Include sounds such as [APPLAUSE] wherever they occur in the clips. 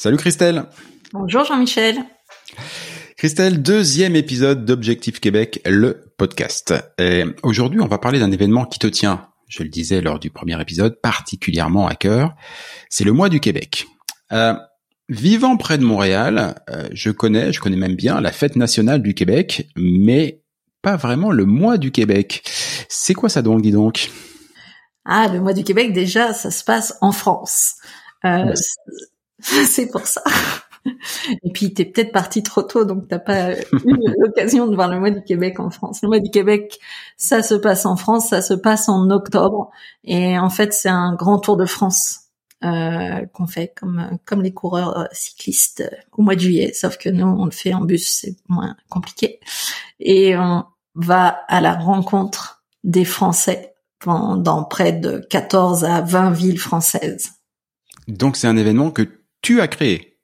Salut Christelle Bonjour Jean-Michel Christelle, deuxième épisode d'Objectif Québec, le podcast. Aujourd'hui, on va parler d'un événement qui te tient, je le disais lors du premier épisode, particulièrement à cœur. C'est le mois du Québec. Euh, vivant près de Montréal, euh, je connais, je connais même bien la fête nationale du Québec, mais pas vraiment le mois du Québec. C'est quoi ça donc, dis donc? Ah, le mois du Québec, déjà, ça se passe en France. Euh, [LAUGHS] c'est pour ça. Et puis, t'es peut-être parti trop tôt, donc t'as pas eu [LAUGHS] l'occasion de voir le mois du Québec en France. Le mois du Québec, ça se passe en France, ça se passe en octobre. Et en fait, c'est un grand tour de France euh, qu'on fait comme comme les coureurs euh, cyclistes euh, au mois de juillet, sauf que nous, on le fait en bus, c'est moins compliqué. Et on va à la rencontre des Français dans près de 14 à 20 villes françaises. Donc c'est un événement que tu as créé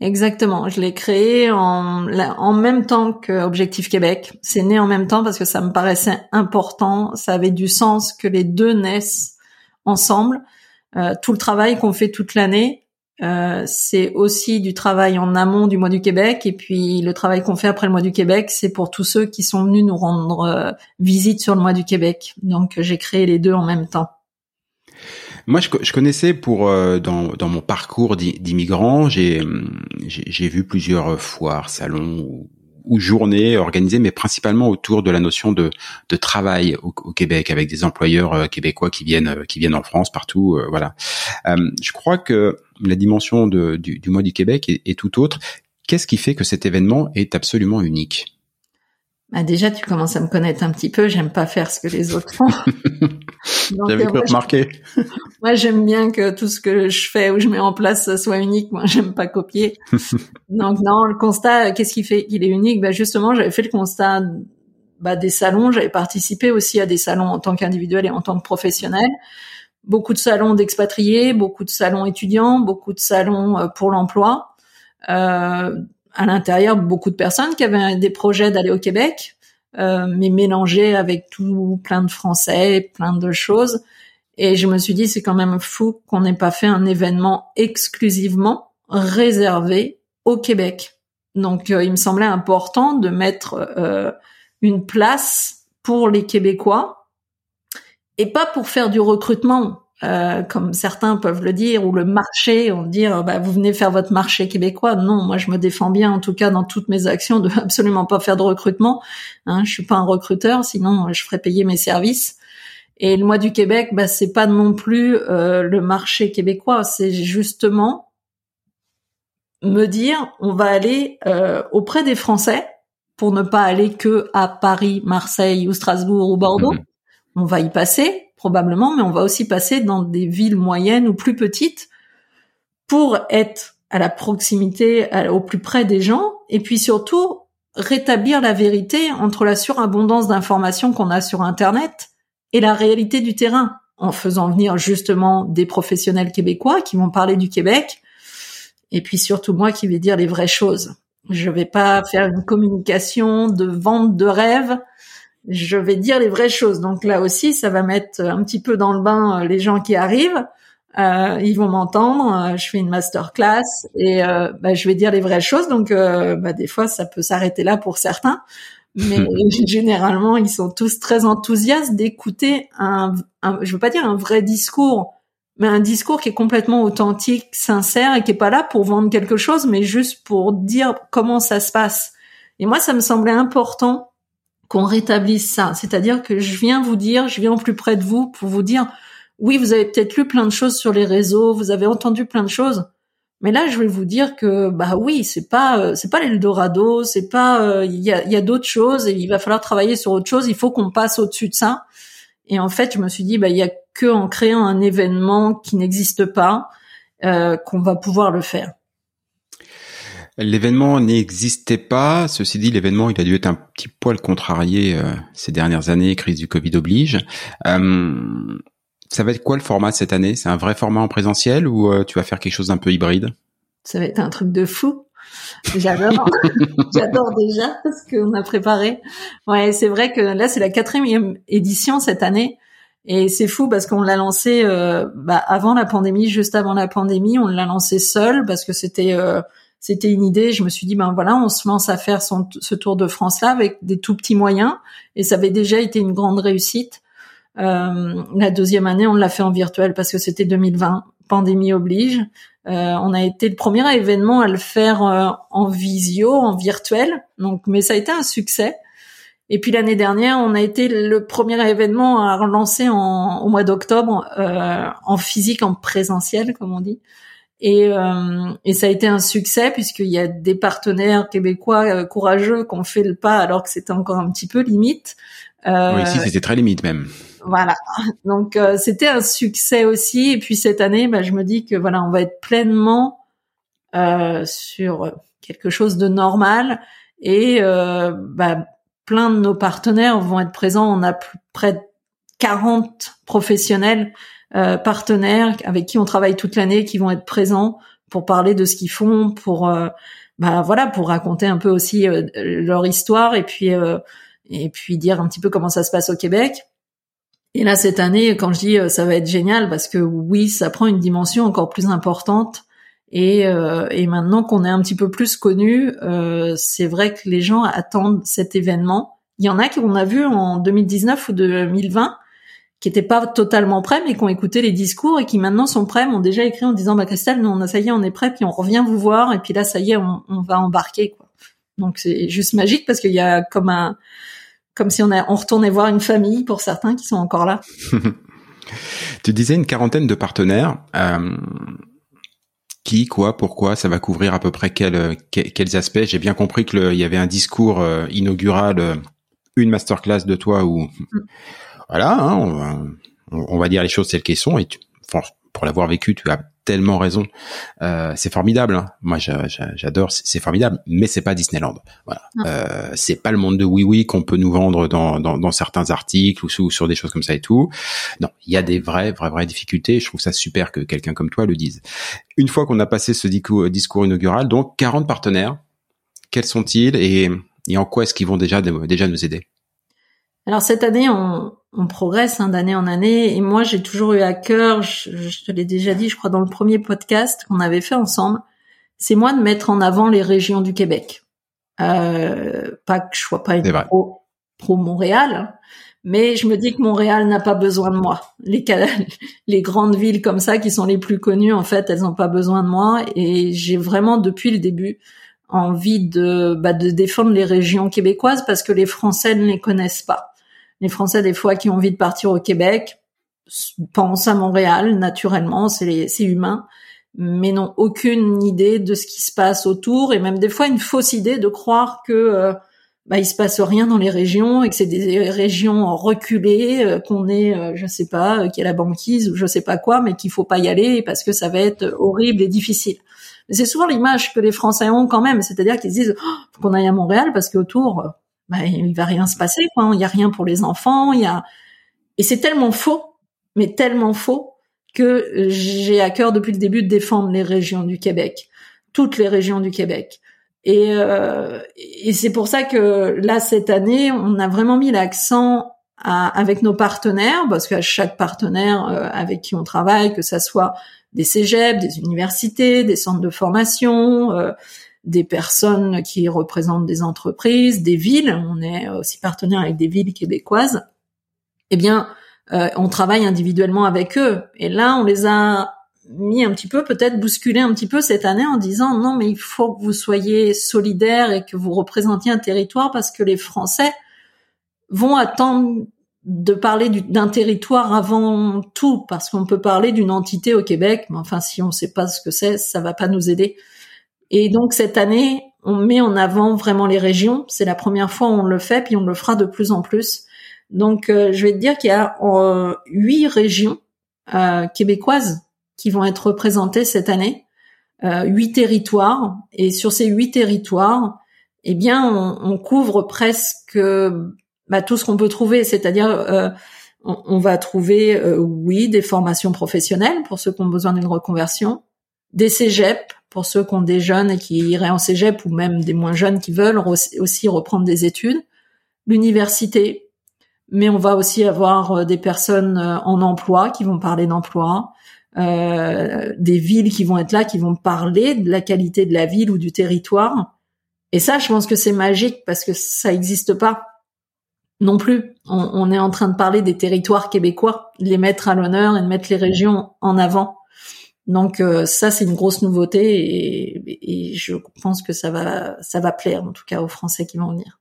Exactement, je l'ai créé en, en même temps que Objectif Québec. C'est né en même temps parce que ça me paraissait important, ça avait du sens que les deux naissent ensemble. Euh, tout le travail qu'on fait toute l'année, euh, c'est aussi du travail en amont du mois du Québec et puis le travail qu'on fait après le mois du Québec, c'est pour tous ceux qui sont venus nous rendre euh, visite sur le mois du Québec. Donc j'ai créé les deux en même temps. Moi, je, connaissais pour euh, dans, dans mon parcours d'immigrant, j'ai j'ai vu plusieurs foires, salons ou, ou, journées organisées, mais principalement autour de la notion de, de travail au, Québec, avec des employeurs euh, québécois qui viennent euh, qui viennent en France partout, voilà. je crois que la dimension du, du mois du Québec est tout autre. Qu'est-ce qui fait que cet événement est absolument unique? Bah déjà, tu commences à me connaître un petit peu. J'aime pas faire ce que les autres font. [LAUGHS] J'avais cru remarquer. [LAUGHS] moi, j'aime bien que tout ce que je fais ou je mets en place soit unique. Moi, j'aime pas copier. [LAUGHS] Donc non, le constat, qu'est-ce qui fait? Qu'il est unique Bah justement, j'avais fait le constat bah, des salons. J'avais participé aussi à des salons en tant qu'individuel et en tant que professionnel. Beaucoup de salons d'expatriés, beaucoup de salons étudiants, beaucoup de salons euh, pour l'emploi. Euh, à l'intérieur beaucoup de personnes qui avaient des projets d'aller au Québec, euh, mais mélangés avec tout plein de Français, plein de choses. Et je me suis dit, c'est quand même fou qu'on n'ait pas fait un événement exclusivement réservé au Québec. Donc, euh, il me semblait important de mettre euh, une place pour les Québécois et pas pour faire du recrutement. Euh, comme certains peuvent le dire, ou le marché, on dire bah, vous venez faire votre marché québécois. Non, moi je me défends bien, en tout cas dans toutes mes actions, de [LAUGHS] absolument pas faire de recrutement. Hein, je suis pas un recruteur, sinon je ferais payer mes services. Et le mois du Québec, bah, c'est pas non plus euh, le marché québécois, c'est justement me dire on va aller euh, auprès des Français pour ne pas aller que à Paris, Marseille ou Strasbourg ou Bordeaux. Mmh. On va y passer, probablement, mais on va aussi passer dans des villes moyennes ou plus petites pour être à la proximité, au plus près des gens, et puis surtout rétablir la vérité entre la surabondance d'informations qu'on a sur Internet et la réalité du terrain, en faisant venir justement des professionnels québécois qui vont parler du Québec, et puis surtout moi qui vais dire les vraies choses. Je vais pas faire une communication de vente de rêve. Je vais dire les vraies choses. Donc là aussi, ça va mettre un petit peu dans le bain euh, les gens qui arrivent. Euh, ils vont m'entendre. Euh, je fais une masterclass et euh, bah, je vais dire les vraies choses. Donc euh, bah, des fois, ça peut s'arrêter là pour certains, mais [LAUGHS] généralement, ils sont tous très enthousiastes d'écouter un, un, je veux pas dire un vrai discours, mais un discours qui est complètement authentique, sincère et qui est pas là pour vendre quelque chose, mais juste pour dire comment ça se passe. Et moi, ça me semblait important qu'on rétablisse ça. C'est-à-dire que je viens vous dire, je viens au plus près de vous pour vous dire, oui, vous avez peut-être lu plein de choses sur les réseaux, vous avez entendu plein de choses, mais là, je vais vous dire que bah oui, c'est pas euh, c'est pas l'Eldorado, c'est pas euh, il y a, y a d'autres choses et il va falloir travailler sur autre chose. Il faut qu'on passe au-dessus de ça. Et en fait, je me suis dit bah il y a que en créant un événement qui n'existe pas euh, qu'on va pouvoir le faire. L'événement n'existait pas. Ceci dit, l'événement, il a dû être un petit poil contrarié euh, ces dernières années, crise du Covid oblige. Euh, ça va être quoi le format cette année? C'est un vrai format en présentiel ou euh, tu vas faire quelque chose d'un peu hybride? Ça va être un truc de fou. J'adore, [LAUGHS] j'adore déjà ce qu'on a préparé. Ouais, c'est vrai que là c'est la quatrième édition cette année et c'est fou parce qu'on l'a lancé euh, bah, avant la pandémie, juste avant la pandémie, on l'a lancé seul parce que c'était euh, c'était une idée. Je me suis dit ben voilà, on se lance à faire ce Tour de France là avec des tout petits moyens et ça avait déjà été une grande réussite. Euh, la deuxième année, on l'a fait en virtuel parce que c'était 2020, pandémie oblige. Euh, on a été le premier événement à le faire euh, en visio, en virtuel. Donc, mais ça a été un succès. Et puis l'année dernière, on a été le premier événement à relancer au mois d'octobre en physique, en présentiel, comme on dit. Et, euh, et ça a été un succès puisqu'il y a des partenaires québécois courageux qui ont fait le pas alors que c'était encore un petit peu limite. oui, ici c'était très limite même. Voilà. [LAUGHS] Donc euh, c'était un succès aussi. Et puis cette année, bah, je me dis que voilà, on va être pleinement euh, sur quelque chose de normal et euh, bah, plein de nos partenaires vont être présents. On a plus, près de 40 professionnels euh, partenaires avec qui on travaille toute l'année qui vont être présents pour parler de ce qu'ils font, pour euh, bah, voilà, pour raconter un peu aussi leur histoire et puis et puis dire un petit peu comment ça se passe au Québec. Et là, cette année, quand je dis euh, ça va être génial, parce que oui, ça prend une dimension encore plus importante. Et, euh, et maintenant qu'on est un petit peu plus connu, euh, c'est vrai que les gens attendent cet événement. Il y en a qu'on a vu en 2019 ou 2020 qui étaient pas totalement prêts, mais qui ont écouté les discours et qui maintenant sont prêts, m'ont déjà écrit en disant bah Christelle, nous on a ça y est, on est prêt, puis on revient vous voir, et puis là ça y est, on, on va embarquer quoi. Donc c'est juste magique parce qu'il y a comme un comme si on, a, on retournait voir une famille pour certains qui sont encore là. [LAUGHS] tu disais une quarantaine de partenaires. Euh, qui, quoi, pourquoi Ça va couvrir à peu près quels, quels aspects? J'ai bien compris qu'il y avait un discours euh, inaugural, euh, une masterclass de toi où, mm. Voilà, hein, on, va, on, va dire les choses telles qu'elles sont. Et tu, pour l'avoir vécu, tu as tellement raison. Euh, c'est formidable. Hein. Moi, j'adore. C'est formidable, mais c'est pas Disneyland. Voilà. Euh, c'est pas le monde de oui oui qu'on peut nous vendre dans, dans, dans certains articles ou, sur des choses comme ça et tout. Non, il y a des vraies vraies vraies difficultés. Je trouve ça super que quelqu'un comme toi le dise. Une fois qu'on a passé ce discours, discours inaugural, donc 40 partenaires. Quels sont-ils et, et en quoi est-ce qu'ils vont déjà déjà nous aider? Alors cette année, on, on progresse hein, d'année en année. Et moi, j'ai toujours eu à cœur, je, te l'ai déjà dit, je crois, dans le premier podcast qu'on avait fait ensemble, c'est moi de mettre en avant les régions du Québec. Euh, pas que je sois pas une pro, pro Montréal, hein, mais je me dis que Montréal n'a pas besoin de moi. Les, [LAUGHS] les grandes villes comme ça, qui sont les plus connues, en fait, elles n'ont pas besoin de moi. Et j'ai vraiment, depuis le début, envie de, bah, de défendre les régions québécoises parce que les Français ne les connaissent pas. Les Français, des fois, qui ont envie de partir au Québec, pensent à Montréal, naturellement, c'est humain, mais n'ont aucune idée de ce qui se passe autour, et même des fois une fausse idée de croire que euh, bah, il se passe rien dans les régions et que c'est des régions reculées, euh, qu'on est, euh, je sais pas, euh, qu'il y a la banquise ou je sais pas quoi, mais qu'il faut pas y aller parce que ça va être horrible et difficile. C'est souvent l'image que les Français ont quand même, c'est-à-dire qu'ils disent oh, qu'on aille à Montréal parce qu'autour bah, il va rien se passer, quoi. Il y a rien pour les enfants, il y a, et c'est tellement faux, mais tellement faux que j'ai à cœur depuis le début de défendre les régions du Québec, toutes les régions du Québec. Et, euh, et c'est pour ça que là cette année, on a vraiment mis l'accent avec nos partenaires, parce qu'à chaque partenaire euh, avec qui on travaille, que ça soit des cégeps, des universités, des centres de formation, euh, des personnes qui représentent des entreprises, des villes, on est aussi partenaire avec des villes québécoises, eh bien, euh, on travaille individuellement avec eux. Et là, on les a mis un petit peu, peut-être bousculé un petit peu cette année en disant non, mais il faut que vous soyez solidaires et que vous représentiez un territoire parce que les Français vont attendre de parler d'un territoire avant tout, parce qu'on peut parler d'une entité au Québec, mais enfin, si on ne sait pas ce que c'est, ça va pas nous aider. Et donc cette année, on met en avant vraiment les régions. C'est la première fois où on le fait, puis on le fera de plus en plus. Donc, euh, je vais te dire qu'il y a euh, huit régions euh, québécoises qui vont être représentées cette année, huit territoires. Et sur ces huit territoires, eh bien, on, on couvre presque bah, tout ce qu'on peut trouver, c'est-à-dire euh, on, va trouver, euh, oui, des formations professionnelles pour ceux qui ont besoin d'une reconversion, des cégeps pour ceux qui ont des jeunes et qui iraient en cégep ou même des moins jeunes qui veulent aussi reprendre des études, l'université, mais on va aussi avoir euh, des personnes en emploi qui vont parler d'emploi, euh, des villes qui vont être là, qui vont parler de la qualité de la ville ou du territoire. Et ça, je pense que c'est magique parce que ça n'existe pas non plus. On, est en train de parler des territoires québécois, de les mettre à l'honneur et de mettre les régions en avant. Donc euh, ça, c'est une grosse nouveauté et, je pense que ça va, ça va plaire en tout cas aux Français qui vont venir.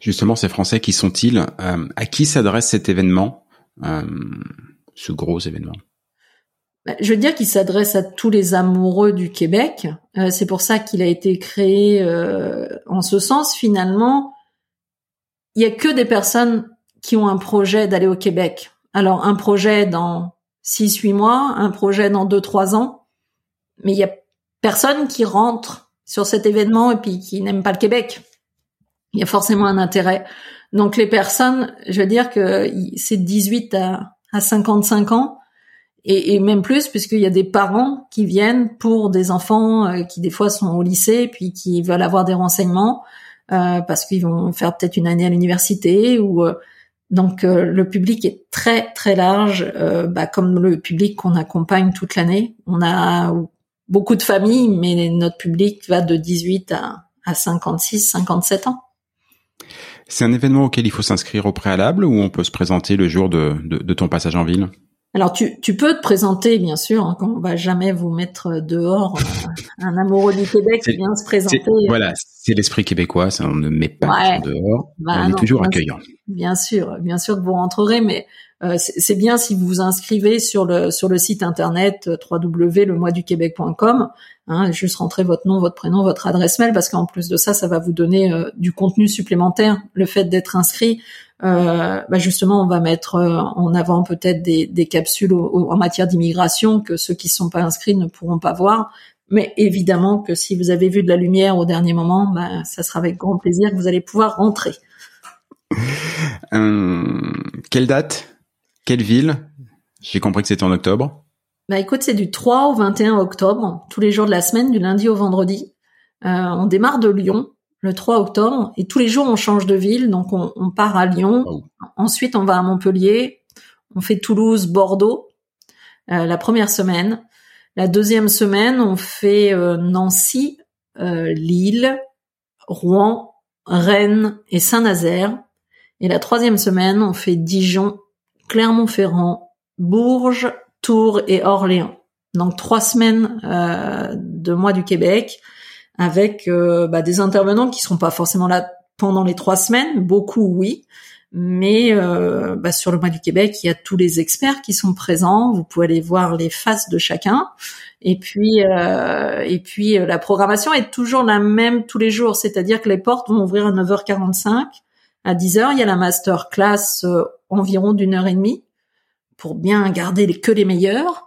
Justement, ces Français, qui sont-ils euh, À qui s'adresse cet événement, euh, ce gros événement? Bah, je veux dire qu'il s'adresse à tous les amoureux du Québec. c'est pour ça qu'il a été créé en ce sens. Finalement, il y a que des personnes qui ont un projet d'aller au Québec. Alors un projet dans 6 8 mois, un projet dans 2 3 ans, mais il y a personne qui rentre sur cet événement et puis qui n'aime pas le Québec. Il y a forcément un intérêt. Donc les personnes, je veux dire que c'est 18 à, à 55 ans et, et même plus puisqu'il y a des parents qui viennent pour des enfants euh, qui des fois sont au lycée puis qui veulent avoir des renseignements euh, parce qu'ils vont faire peut-être une année à l'université ou euh, donc euh, le public est très très large, bah, comme le public qu'on accompagne toute l'année. On a beaucoup de familles, mais notre public va de 18 à, à 56, 57 ans. C'est un événement auquel il faut s'inscrire au préalable ou on peut se présenter le jour de ton passage en ville? Alors tu, tu peux te présenter bien sûr, hein, on va jamais vous mettre dehors. Euh, un amoureux du Québec qui vient se présenter. Voilà, c'est l'esprit québécois, ça, on ne met pas dehors, bah on est toujours accueillant. Bien sûr, bien sûr que vous rentrerez, mais c'est bien si vous vous inscrivez sur le sur le site internet euh, www.lemoisduquebec.com. Hein, juste rentrer votre nom, votre prénom, votre adresse mail, parce qu'en plus de ça, ça va vous donner du contenu supplémentaire. Le fait d'être inscrit, euh, bah justement, on va mettre euh, en avant peut-être des, capsules en matière d'immigration que ceux qui ne sont pas inscrits ne pourront pas voir. Mais évidemment que si vous avez vu de la lumière au dernier moment, bah, ça sera avec grand plaisir que vous allez pouvoir rentrer. Euh, quelle date? Quelle ville? J'ai compris que c'était en octobre. Bah écoute, c'est du 3 au 21 octobre, tous les jours de la semaine, du lundi au vendredi. Euh, on démarre de Lyon le 3 octobre et tous les jours on change de ville donc on, on part à Lyon. Ensuite on va à Montpellier on fait Toulouse Bordeaux euh, la première semaine. La deuxième semaine on fait euh, Nancy euh, Lille Rouen Rennes et Saint-Nazaire. Et la troisième semaine on fait Dijon Clermont-Ferrand Bourges Tours et Orléans donc trois semaines de mois du Québec avec euh, bah, des intervenants qui seront pas forcément là pendant les trois semaines, beaucoup oui, mais euh, bah, sur le mois du Québec, il y a tous les experts qui sont présents. Vous pouvez aller voir les faces de chacun. Et puis, euh, et puis la programmation est toujours la même tous les jours, c'est-à-dire que les portes vont ouvrir à 9h45. À 10h, il y a la master class environ d'une heure et demie pour bien garder les, que les meilleurs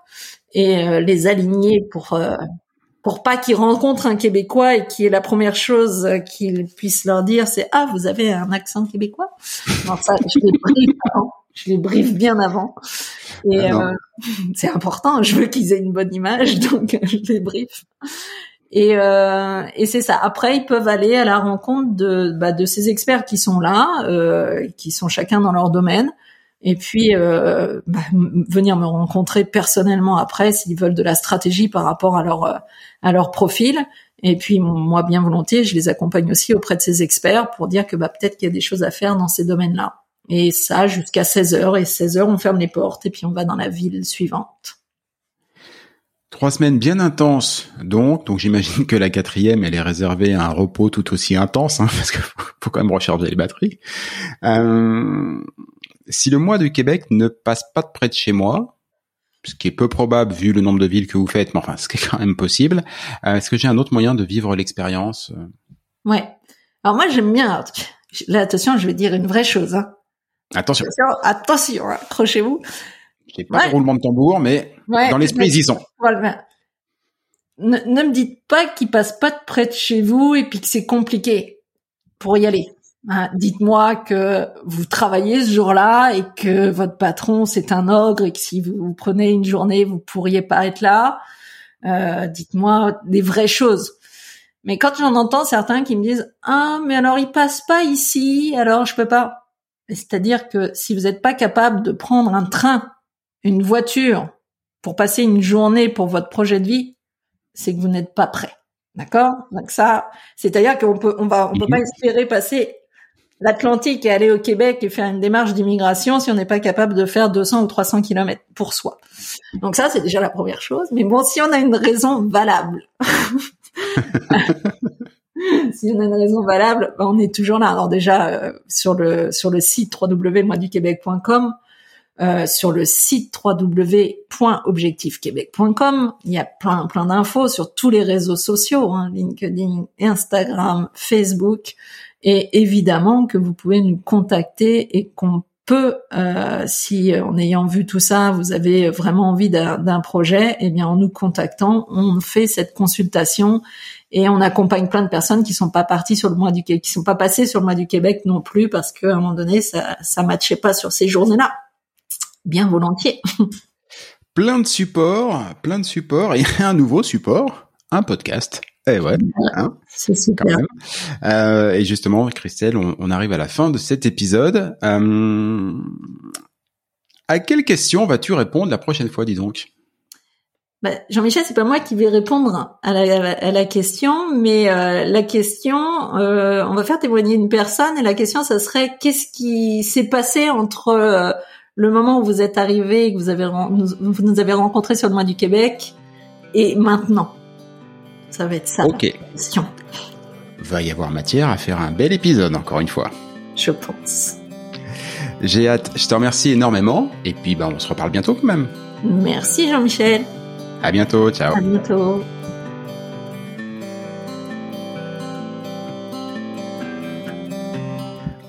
et les aligner pour pour pas qu'ils rencontrent un Québécois et qui est la première chose qu'ils puissent leur dire, c'est ah vous avez un accent québécois? Non ça je les briefe je les briefe bien avant. Et ah euh, c'est important. Je veux qu'ils aient une bonne image, donc je les briefe. Et, euh, et c'est ça. Après, ils peuvent aller à la rencontre de, bah, de ces experts qui sont là, euh, qui sont chacun dans leur domaine, et puis euh, bah, venir me rencontrer personnellement après s'ils veulent de la stratégie par rapport à leur à leur profil. Et puis moi, bien volontiers, je les accompagne aussi auprès de ces experts pour dire que bah, peut-être qu'il y a des choses à faire dans ces domaines-là. Et ça jusqu'à 16 heures. Et 16 heures, on ferme les portes et puis on va dans la ville suivante. Trois semaines bien intenses, donc. Donc j'imagine que la quatrième, elle est réservée à un repos tout aussi intense, hein, [LAUGHS] parce qu'il faut quand même recharger les batteries. Euh, si le mois du Québec ne passe pas de près de chez moi, ce qui est peu probable vu le nombre de villes que vous faites, mais enfin, ce qui est quand même possible, euh, est-ce que j'ai un autre moyen de vivre l'expérience Ouais. Alors moi, j'aime bien. Là, attention, je vais dire une vraie chose. Hein. Attention. Attention, attention accrochez-vous. J'ai pas de roulement de tambour, mais dans l'esprit, ils y sont. Voilà. Ne, ne, me dites pas qu'ils passent pas de près de chez vous et puis que c'est compliqué pour y aller. Hein, Dites-moi que vous travaillez ce jour-là et que votre patron c'est un ogre et que si vous, vous, prenez une journée vous pourriez pas être là. Euh, Dites-moi des vraies choses. Mais quand j'en entends certains qui me disent ah mais alors il passe pas ici alors je peux pas. C'est-à-dire que si vous n'êtes pas capable de prendre un train une voiture pour passer une journée pour votre projet de vie, c'est que vous n'êtes pas prêt. D'accord? Donc ça, c'est-à-dire qu'on peut, on va, on peut pas espérer passer l'Atlantique et aller au Québec et faire une démarche d'immigration si on n'est pas capable de faire 200 ou 300 kilomètres pour soi. Donc ça, c'est déjà la première chose. Mais bon, si on a une raison valable, [LAUGHS] si on a une raison valable, ben, on est toujours là. Alors déjà euh, sur le sur le site www.moisduquebec.com, euh, sur le site www.objectifquebec.com. Il y a plein plein d'infos sur tous les réseaux sociaux, hein, LinkedIn, Instagram, Facebook, et évidemment que vous pouvez nous contacter et qu'on peut, euh, si euh, en ayant vu tout ça, vous avez vraiment envie d'un projet, eh bien en nous contactant, on fait cette consultation et on accompagne plein de personnes qui sont pas parties sur le mois du qui sont pas passées sur le mois du Québec non plus parce qu'à un moment donné ça ça matchait pas sur ces journées-là bien volontiers. plein de supports, plein de supports et [LAUGHS] un nouveau support, un podcast. Eh ouais, hein, c'est super. Euh, et justement, Christelle, on, on, arrive à la fin de cet épisode. Euh, à quelle question vas-tu répondre la prochaine fois, dis donc? Bah, Jean-Michel, c'est pas moi qui vais répondre à la, à la question, mais euh, la question, on va faire témoigner une personne et la question, ça serait qu'est-ce qui s'est passé entre le moment où vous êtes arrivé et que vous avez vous nous avez rencontré sur le mois du Québec et maintenant Ça va être ça Ok. la question. Va y avoir matière à faire un bel épisode encore une fois. Je pense. J'ai hâte. Je te remercie énormément et puis bah on se reparle bientôt quand même. Merci Jean-Michel. À bientôt. Ciao. À bientôt.